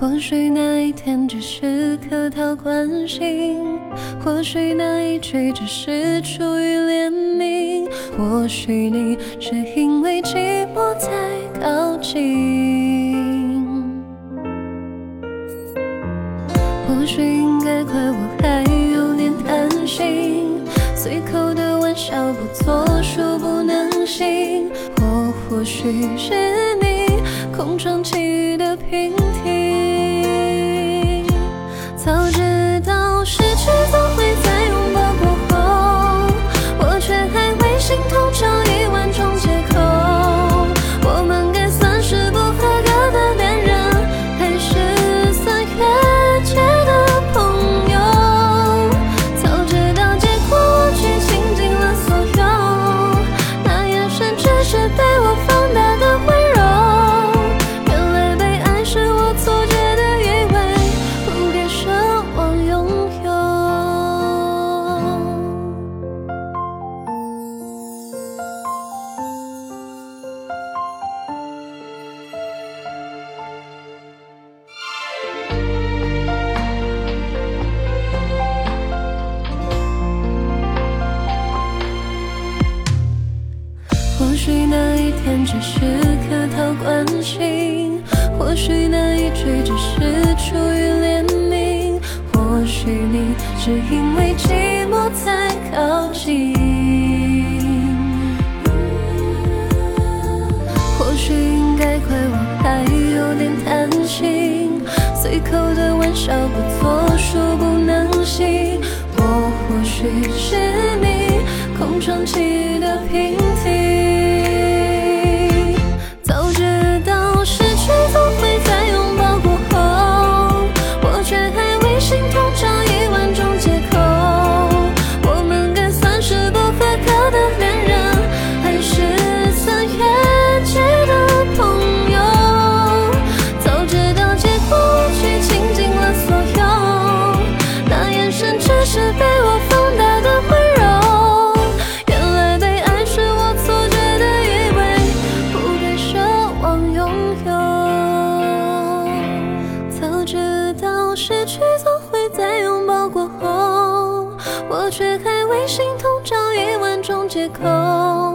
或许那一天只是客套关心，或许那一句只是出于怜悯，或许你是因为寂寞才靠近。或许应该怪我还有点贪心，随口的玩笑不作数不能行，或或许是你空窗期的平停。我放。许那一天只是客套关心，或许那一句只是出于怜悯，或许你是因为寂寞才靠近。或许应该怪我还有点贪心，随口的玩笑不作数不能行，我或许是你空窗期的平停。是被我放大的温柔。原来被爱是我错觉的以为，不该奢望拥有。早知道失去总会在拥抱过后，我却还为心痛找一万种借口。